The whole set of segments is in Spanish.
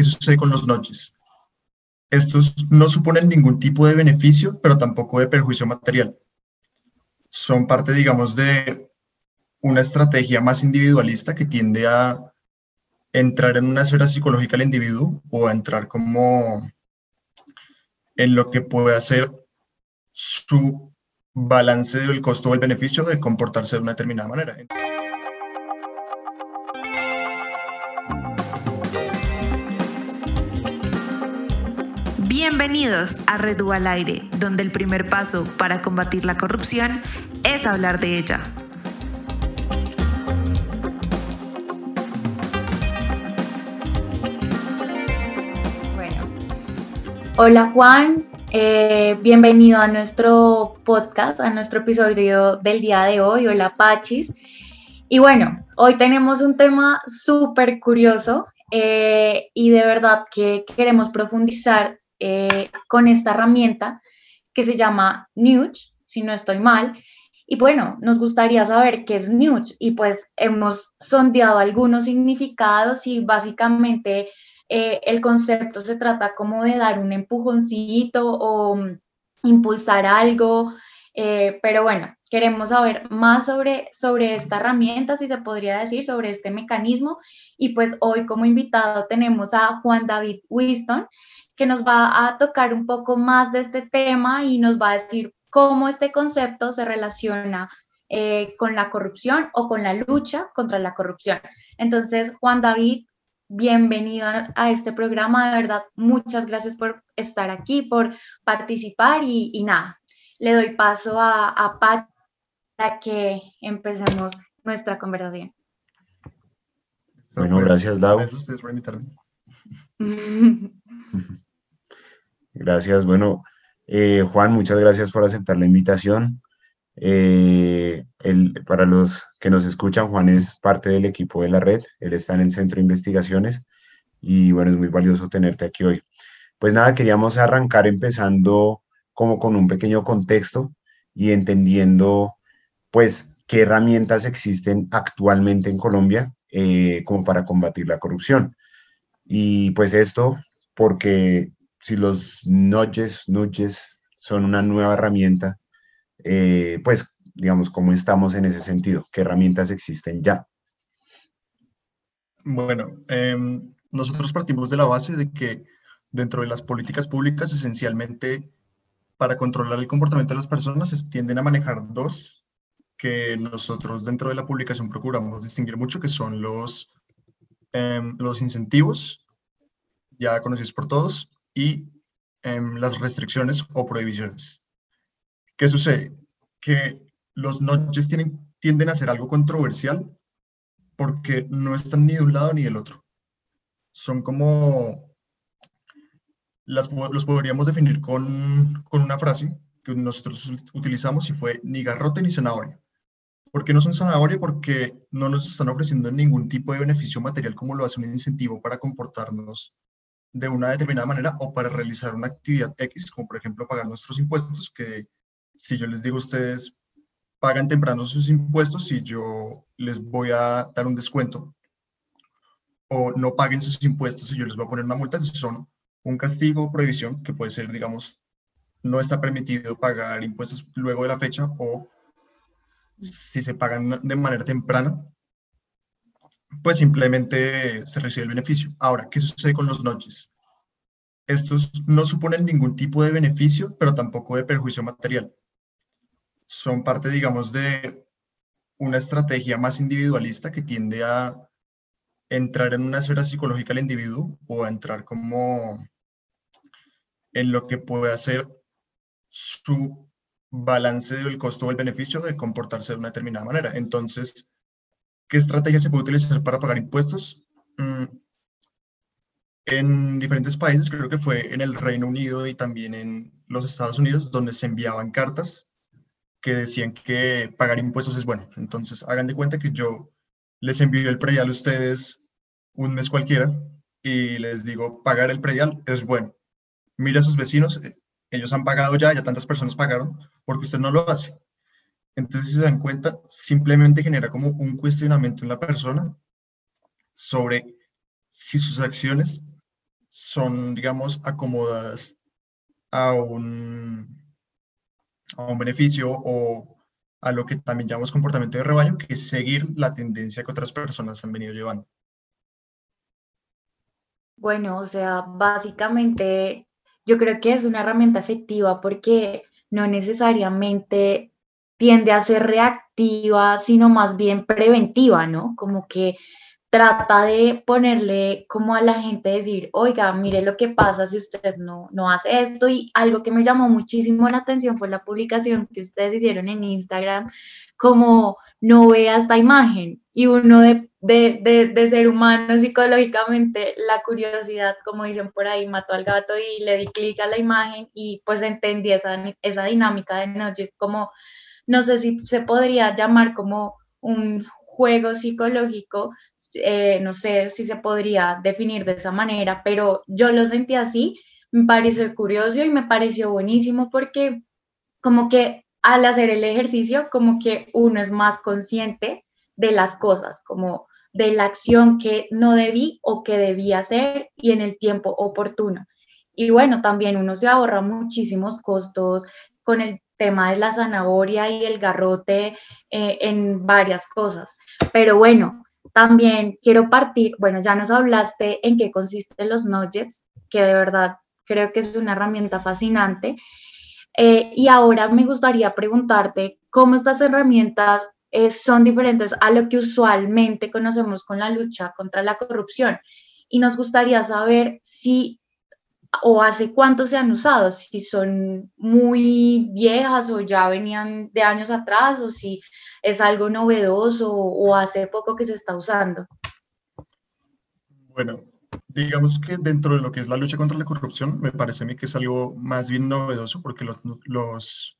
¿qué sucede con los notches? Estos no suponen ningún tipo de beneficio, pero tampoco de perjuicio material. Son parte, digamos, de una estrategia más individualista que tiende a entrar en una esfera psicológica del individuo o a entrar como en lo que puede hacer su balance del costo o el beneficio de comportarse de una determinada manera. Bienvenidos a Redu al Aire, donde el primer paso para combatir la corrupción es hablar de ella. Hola Juan, eh, bienvenido a nuestro podcast, a nuestro episodio del día de hoy. Hola Pachis. Y bueno, hoy tenemos un tema súper curioso eh, y de verdad que queremos profundizar eh, con esta herramienta que se llama Nudge, si no estoy mal. Y bueno, nos gustaría saber qué es Nudge y pues hemos sondeado algunos significados y básicamente eh, el concepto se trata como de dar un empujoncito o mm, impulsar algo, eh, pero bueno, queremos saber más sobre, sobre esta herramienta, si se podría decir, sobre este mecanismo. Y pues hoy como invitado tenemos a Juan David Winston, que nos va a tocar un poco más de este tema y nos va a decir cómo este concepto se relaciona eh, con la corrupción o con la lucha contra la corrupción. Entonces, Juan David, bienvenido a este programa. De verdad, muchas gracias por estar aquí, por participar y, nada, le doy paso a, a Pat para que empecemos nuestra conversación. Bueno, gracias, Dau. Gracias. Bueno, eh, Juan, muchas gracias por aceptar la invitación. Eh, para los que nos escuchan, Juan es parte del equipo de la red, él está en el centro de investigaciones y bueno, es muy valioso tenerte aquí hoy. Pues nada, queríamos arrancar empezando como con un pequeño contexto y entendiendo pues qué herramientas existen actualmente en Colombia eh, como para combatir la corrupción. Y pues esto porque si los nudges, nudges son una nueva herramienta, eh, pues digamos, ¿cómo estamos en ese sentido? ¿Qué herramientas existen ya? Bueno, em, nosotros partimos de la base de que dentro de las políticas públicas, esencialmente, para controlar el comportamiento de las personas, tienden a manejar dos que nosotros dentro de la publicación procuramos distinguir mucho, que son los, em, los incentivos, ya conocidos por todos, y em, las restricciones o prohibiciones. ¿Qué sucede? Que los noches tienen, tienden a ser algo controversial porque no están ni de un lado ni del otro. Son como, los podríamos definir con, con una frase que nosotros utilizamos y fue ni garrote ni zanahoria. ¿Por qué no son zanahoria? Porque no nos están ofreciendo ningún tipo de beneficio material como lo hace un incentivo para comportarnos de una determinada manera o para realizar una actividad X, como por ejemplo pagar nuestros impuestos, que si yo les digo a ustedes, pagan temprano sus impuestos y yo les voy a dar un descuento, o no paguen sus impuestos y yo les voy a poner una multa, eso son un castigo o prohibición que puede ser, digamos, no está permitido pagar impuestos luego de la fecha o si se pagan de manera temprana, pues simplemente se recibe el beneficio. Ahora, ¿qué sucede con los noches? Estos no suponen ningún tipo de beneficio, pero tampoco de perjuicio material. Son parte, digamos, de una estrategia más individualista que tiende a entrar en una esfera psicológica del individuo o a entrar como en lo que puede hacer su balance del costo o el beneficio de comportarse de una determinada manera. Entonces, ¿Qué estrategia se puede utilizar para pagar impuestos? Mm, en diferentes países, creo que fue en el Reino Unido y también en los Estados Unidos, donde se enviaban cartas que decían que pagar impuestos es bueno. Entonces, hagan de cuenta que yo les envío el predial a ustedes un mes cualquiera y les digo, pagar el predial es bueno. Mira a sus vecinos, eh, ellos han pagado ya, ya tantas personas pagaron, porque usted no lo hace. Entonces, si se dan cuenta, simplemente genera como un cuestionamiento en la persona sobre si sus acciones son, digamos, acomodadas a un, a un beneficio o a lo que también llamamos comportamiento de rebaño, que es seguir la tendencia que otras personas han venido llevando. Bueno, o sea, básicamente yo creo que es una herramienta efectiva porque no necesariamente tiende a ser reactiva, sino más bien preventiva, ¿no? Como que trata de ponerle como a la gente decir, oiga, mire lo que pasa si usted no, no hace esto. Y algo que me llamó muchísimo la atención fue la publicación que ustedes hicieron en Instagram, como no vea esta imagen. Y uno de, de, de, ser humano psicológicamente, la curiosidad, como dicen por ahí, mató al gato y le di clic a la imagen y pues entendí esa, esa dinámica de noche, como no sé si se podría llamar como un juego psicológico eh, no sé si se podría definir de esa manera, pero yo lo sentí así, me pareció curioso y me pareció buenísimo porque como que al hacer el ejercicio, como que uno es más consciente de las cosas, como de la acción que no debí o que debía hacer y en el tiempo oportuno. Y bueno, también uno se ahorra muchísimos costos con el tema de la zanahoria y el garrote eh, en varias cosas. Pero bueno, también quiero partir, bueno, ya nos hablaste en qué consisten los nuggets, que de verdad creo que es una herramienta fascinante. Eh, y ahora me gustaría preguntarte cómo estas herramientas eh, son diferentes a lo que usualmente conocemos con la lucha contra la corrupción. Y nos gustaría saber si o hace cuánto se han usado, si son muy viejas o ya venían de años atrás o si es algo novedoso o hace poco que se está usando. Bueno, digamos que dentro de lo que es la lucha contra la corrupción, me parece a mí que es algo más bien novedoso porque los, los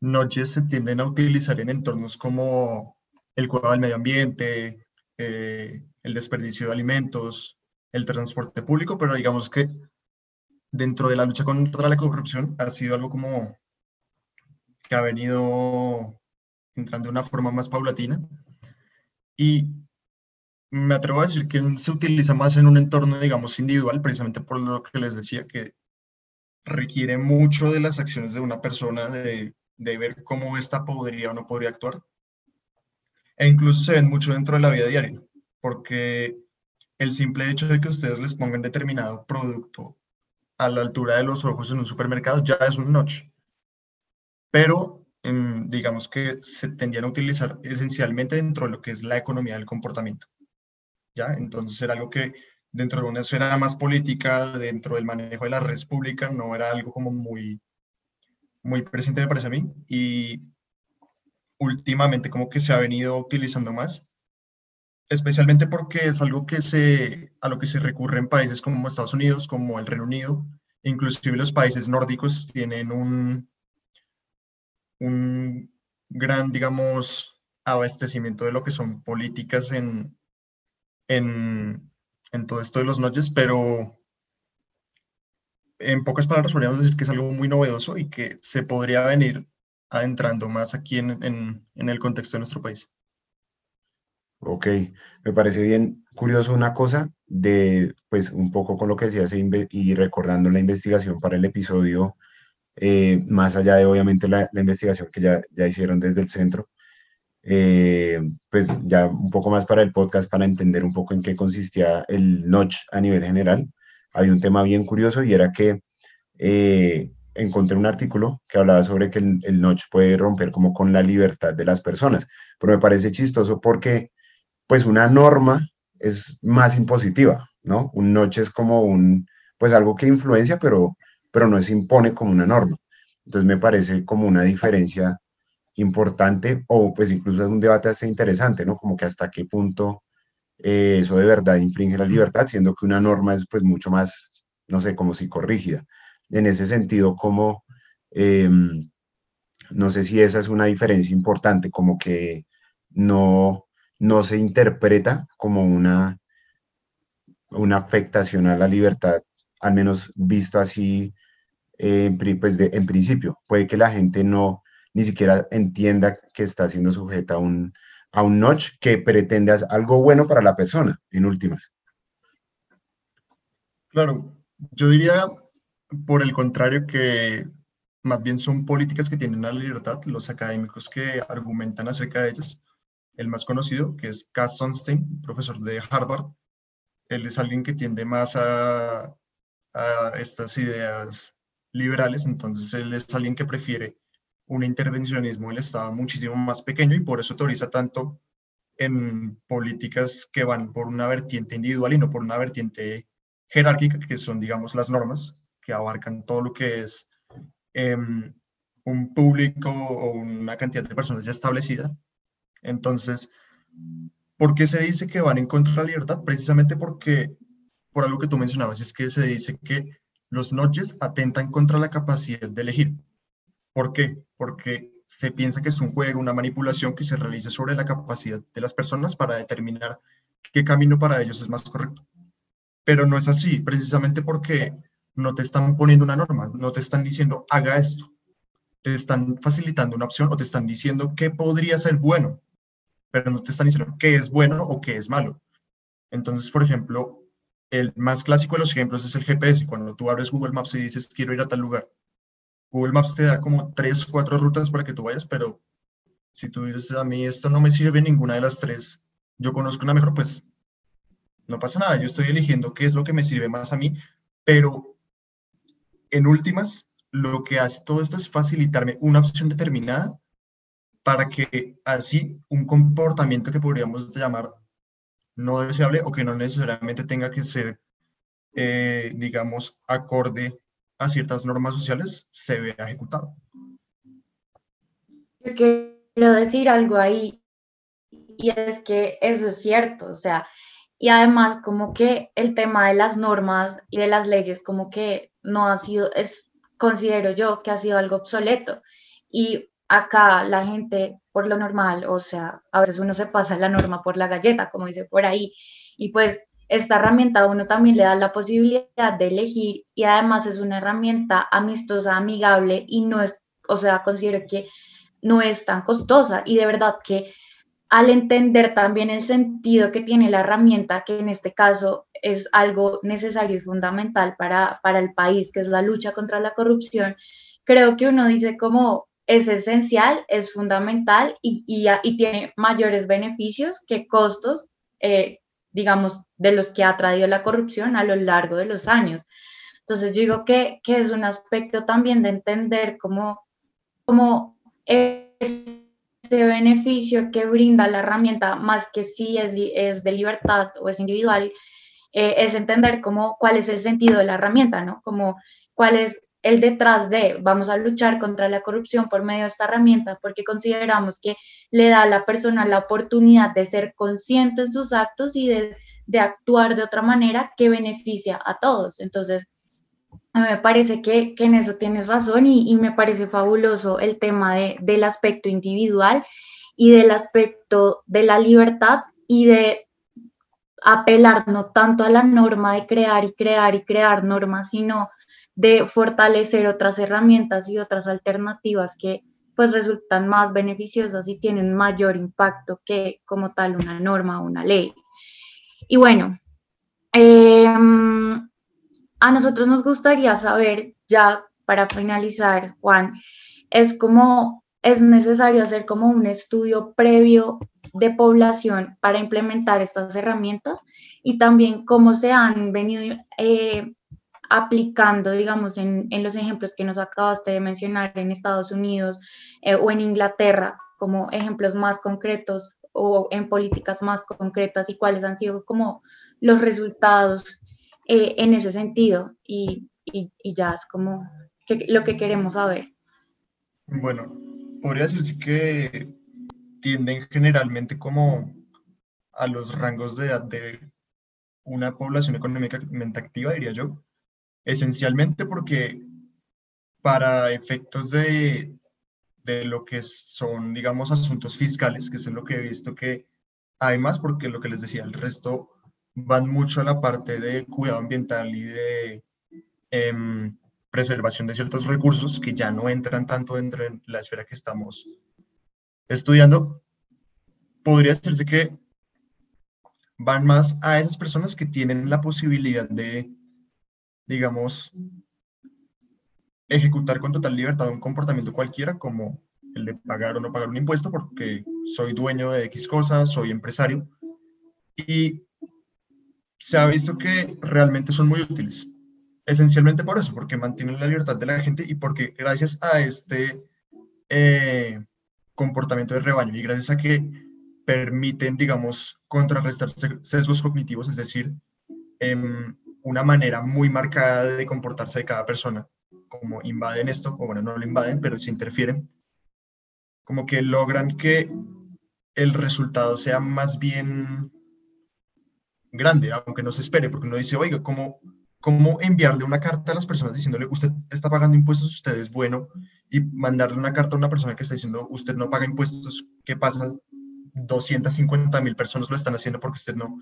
noches se tienden a utilizar en entornos como el cuidado del medio ambiente, eh, el desperdicio de alimentos, el transporte público, pero digamos que dentro de la lucha contra la corrupción ha sido algo como que ha venido entrando de una forma más paulatina y me atrevo a decir que se utiliza más en un entorno, digamos, individual, precisamente por lo que les decía, que requiere mucho de las acciones de una persona, de, de ver cómo ésta podría o no podría actuar. E incluso se ven mucho dentro de la vida diaria, porque el simple hecho de que ustedes les pongan determinado producto a la altura de los ojos en un supermercado ya es un notch. Pero em, digamos que se tendían a utilizar esencialmente dentro de lo que es la economía del comportamiento. ¿ya? Entonces era algo que dentro de una esfera más política, dentro del manejo de la red pública, no era algo como muy, muy presente, me parece a mí. Y últimamente como que se ha venido utilizando más especialmente porque es algo que se, a lo que se recurre en países como Estados Unidos, como el Reino Unido, inclusive los países nórdicos tienen un, un gran, digamos, abastecimiento de lo que son políticas en, en, todo esto de los noches, pero en pocas palabras podríamos decir que es algo muy novedoso y que se podría venir adentrando más aquí en, en el contexto de nuestro país. Ok, me parece bien curioso una cosa de, pues un poco con lo que decías y recordando la investigación para el episodio, eh, más allá de obviamente la, investigación que ya, ya hicieron desde el centro, eh, pues ya un poco más para el podcast, para entender un poco en qué consistía el notch a nivel general. Había un tema bien curioso y era que eh, encontré un artículo que hablaba sobre que el, el notch puede romper como con la libertad de las personas, pero me parece chistoso porque pues una norma es más impositiva, ¿no? Un noche es como un, pues algo que influencia, pero, pero no se impone como una norma. Entonces me parece como una diferencia importante o pues incluso es un debate hasta interesante, ¿no? Como que hasta qué punto eh, eso de verdad infringe la libertad, siendo que una norma es pues mucho más, no sé, como psicorrígida. En ese sentido, como, em, no sé si esa es una diferencia importante, como que no, no se interpreta como una, una afectación a la libertad, al menos visto así eh, pues en principio. Puede que la gente no ni siquiera entienda que está siendo sujeta a un, a un notch que pretende algo bueno para la persona, en últimas. Claro, yo diría por el contrario que más bien son políticas que tienen la libertad, los académicos que argumentan acerca de ellas. El más conocido, que es Cass Sunstein, profesor de Harvard, él es alguien que tiende más a, estas ideas liberales, entonces él es alguien que prefiere un intervencionismo del Estado muchísimo más pequeño y por eso teoriza tanto en políticas que van por una vertiente individual y no por una vertiente jerárquica, que son, digamos, las normas, que abarcan todo lo que es em, un público o una cantidad de personas ya establecida. Entonces, ¿por qué se dice que van en contra de la libertad? Precisamente porque, por algo que tú mencionabas, es que se dice que los notches atentan contra la capacidad de elegir. ¿Por qué? Porque se piensa que es un juego, una manipulación que se realiza sobre la capacidad de las personas para determinar qué camino para ellos es más correcto. Pero no es así, precisamente porque no te están poniendo una norma, no te están diciendo haga esto, te están facilitando una opción o te están diciendo qué podría ser bueno, pero no te están diciendo qué es bueno o qué es malo. Entonces, por ejemplo, el más clásico de los ejemplos es el GPS. Cuando tú abres Google Maps y dices quiero ir a tal lugar, Google Maps te da como tres, cuatro rutas para que tú vayas, pero si tú dices a mí esto no me sirve ninguna de las tres, yo conozco una mejor, pues no pasa nada, yo estoy eligiendo qué es lo que me sirve más a mí, pero en últimas, lo que hace todo esto es facilitarme una opción determinada para que así un comportamiento que podríamos llamar no deseable o que no necesariamente tenga que ser, eh, digamos, acorde a ciertas normas sociales, se vea ejecutado. Yo quiero decir algo ahí, y es que eso es cierto, o sea, y además como que el tema de las normas y de las leyes como que no ha sido, es, considero yo que ha sido algo obsoleto. Y acá la gente, por lo normal, o sea, a veces uno se pasa la norma por la galleta, como dice por ahí, y pues esta herramienta a uno también le da la posibilidad de elegir y además es una herramienta amistosa, amigable y no es, o sea, considero que no es tan costosa y de verdad que al entender también el sentido que tiene la herramienta, que en este caso es algo necesario y fundamental para, para el país, que es la lucha contra la corrupción, creo que uno dice como es esencial, es fundamental y, y, tiene mayores beneficios que costos, eh, digamos, de los que ha traído la corrupción a lo largo de los años. Entonces, yo digo que, que es un aspecto también de entender cómo, cómo es beneficio que brinda la herramienta, más que si es, es de libertad o es individual, eh, es entender cómo, cuál es el sentido de la herramienta, ¿no? Como cuál es el detrás de vamos a luchar contra la corrupción por medio de esta herramienta, porque consideramos que le da a la persona la oportunidad de ser consciente en sus actos y de, de actuar de otra manera que beneficia a todos. Entonces, me parece que, en eso tienes razón y, me parece fabuloso el tema de, del aspecto individual y del aspecto de la libertad y de apelar no tanto a la norma de crear y crear y crear normas, sino de fortalecer otras herramientas y otras alternativas que pues resultan más beneficiosas y tienen mayor impacto que como tal una norma o una ley. Y bueno, eh, a nosotros nos gustaría saber, ya para finalizar, Juan, es como es necesario hacer como un estudio previo de población para implementar estas herramientas y también cómo se han venido eh, aplicando, digamos, en, los ejemplos que nos acabaste de mencionar en Estados Unidos eh, o en Inglaterra, como ejemplos más concretos o en políticas más concretas y cuáles han sido como los resultados eh, en ese sentido y, ya es como lo que queremos saber. Bueno, podría decirse que tienden generalmente como a los rangos de edad de una población económicamente activa, diría yo, esencialmente porque para efectos de, de lo que son, digamos, asuntos fiscales, que es lo que he visto que hay más, porque lo que les decía, el resto van mucho a la parte de cuidado ambiental y de em, preservación de ciertos recursos que ya no entran tanto dentro de la esfera que estamos estudiando. Podría decirse que van más a esas personas que tienen la posibilidad de digamos, ejecutar con total libertad un comportamiento cualquiera como el de pagar o no pagar un impuesto porque soy dueño de X cosas, soy empresario. Y se ha visto que realmente son muy útiles. Esencialmente por eso, porque mantienen la libertad de la gente y porque gracias a este eh, comportamiento de rebaño y gracias a que permiten, digamos, contrarrestar sesgos cognitivos, es decir, em, una manera muy marcada de comportarse de cada persona, como invaden esto, o bueno, no lo invaden, pero se interfieren, como que logran que el resultado sea más bien grande, aunque no se espere, porque uno dice, oiga, ¿cómo, ¿cómo enviarle una carta a las personas diciéndole, usted está pagando impuestos, usted es bueno, y mandarle una carta a una persona que está diciendo, usted no paga impuestos, ¿qué pasa? 250 mil personas lo están haciendo porque usted no.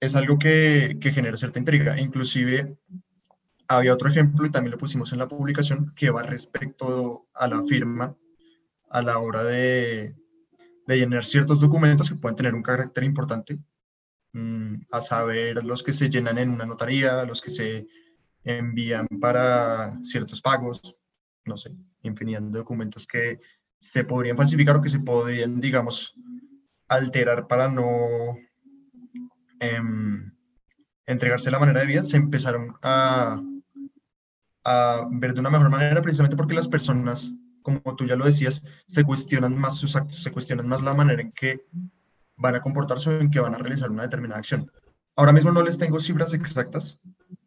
Es algo que, que genera cierta intriga. Inclusive, había otro ejemplo, y también lo pusimos en la publicación, que va respecto a la firma a la hora de, de llenar ciertos documentos que pueden tener un carácter importante, mm, a saber los que se llenan en una notaría, los que se envían para ciertos pagos, no sé, infinidad de documentos que se podrían falsificar o que se podrían, digamos, alterar para no em, entregarse la manera de vida, se empezaron a, ver de una mejor manera precisamente porque las personas como tú ya lo decías, se cuestionan más sus actos, se cuestionan más la manera en que van a comportarse o en que van a realizar una determinada acción. Ahora mismo no les tengo cifras exactas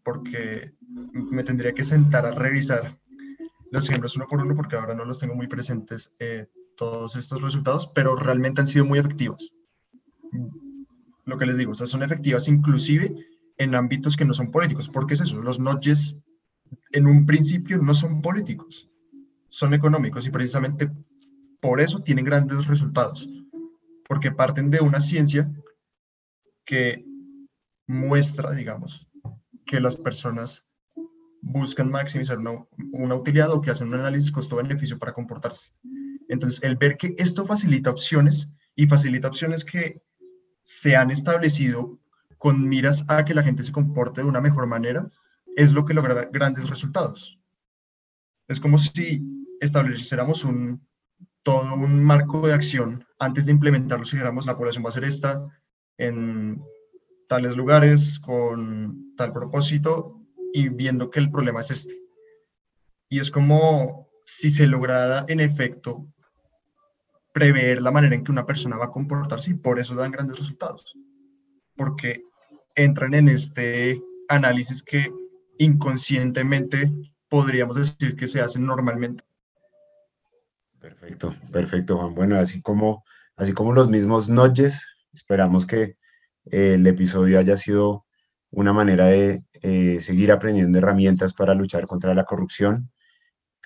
porque me tendría que sentar a revisar los ejemplos uno por uno porque ahora no los tengo muy presentes eh, todos estos resultados, pero realmente han sido muy efectivas. Lo que les digo, o sea, son efectivas inclusive en ámbitos que no son políticos. porque es eso? Los notches en un principio no son políticos son económicos y precisamente por eso tienen grandes resultados, porque parten de una ciencia que muestra, digamos, que las personas buscan maximizar una, una utilidad o que hacen un análisis costo-beneficio para comportarse. Entonces, el ver que esto facilita opciones y facilita opciones que se han establecido con miras a que la gente se comporte de una mejor manera, es lo que logra grandes resultados. Es como si estableciéramos un, todo un marco de acción antes de implementarlo, si dijéramos la población va a ser esta en tales lugares con tal propósito y viendo que el problema es este. Y es como si se lograra en efecto prever la manera en que una persona va a comportarse y por eso dan grandes resultados. Porque entran en este análisis que inconscientemente podríamos decir que se hacen normalmente. Perfecto, perfecto, Juan. Bueno, así como, así como los mismos notches, esperamos que eh, el episodio haya sido una manera de eh, seguir aprendiendo herramientas para luchar contra la corrupción,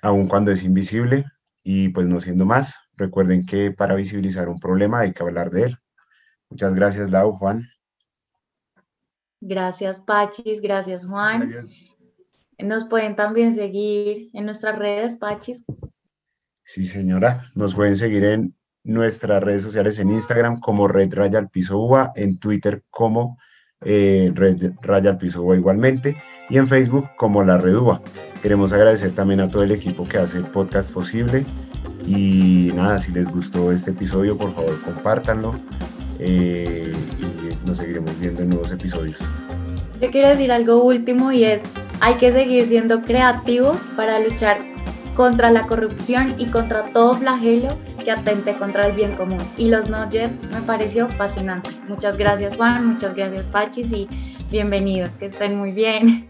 aun cuando es invisible. Y pues no siendo más, recuerden que para visibilizar un problema hay que hablar de él. Muchas gracias, Lau, Juan. Gracias, Pachis. Gracias, Juan. Nos pueden también seguir en nuestras redes, Pachis. Sí, señora. Nos pueden seguir en nuestras redes sociales en Instagram como Red Raya al Piso UA, en Twitter como eh, Red Raya al Piso UA igualmente y en Facebook como La Red UA. Queremos agradecer también a todo el equipo que hace el podcast posible y nada, si les gustó este episodio, por favor compártanlo eh, y nos seguiremos viendo en nuevos episodios. Yo quiero decir algo último y es, hay que seguir siendo creativos para luchar contra la corrupción y contra todo flagelo que atente contra el bien común. Y los no me pareció fascinante. Muchas gracias Juan, muchas gracias Pachis y bienvenidos, que estén muy bien.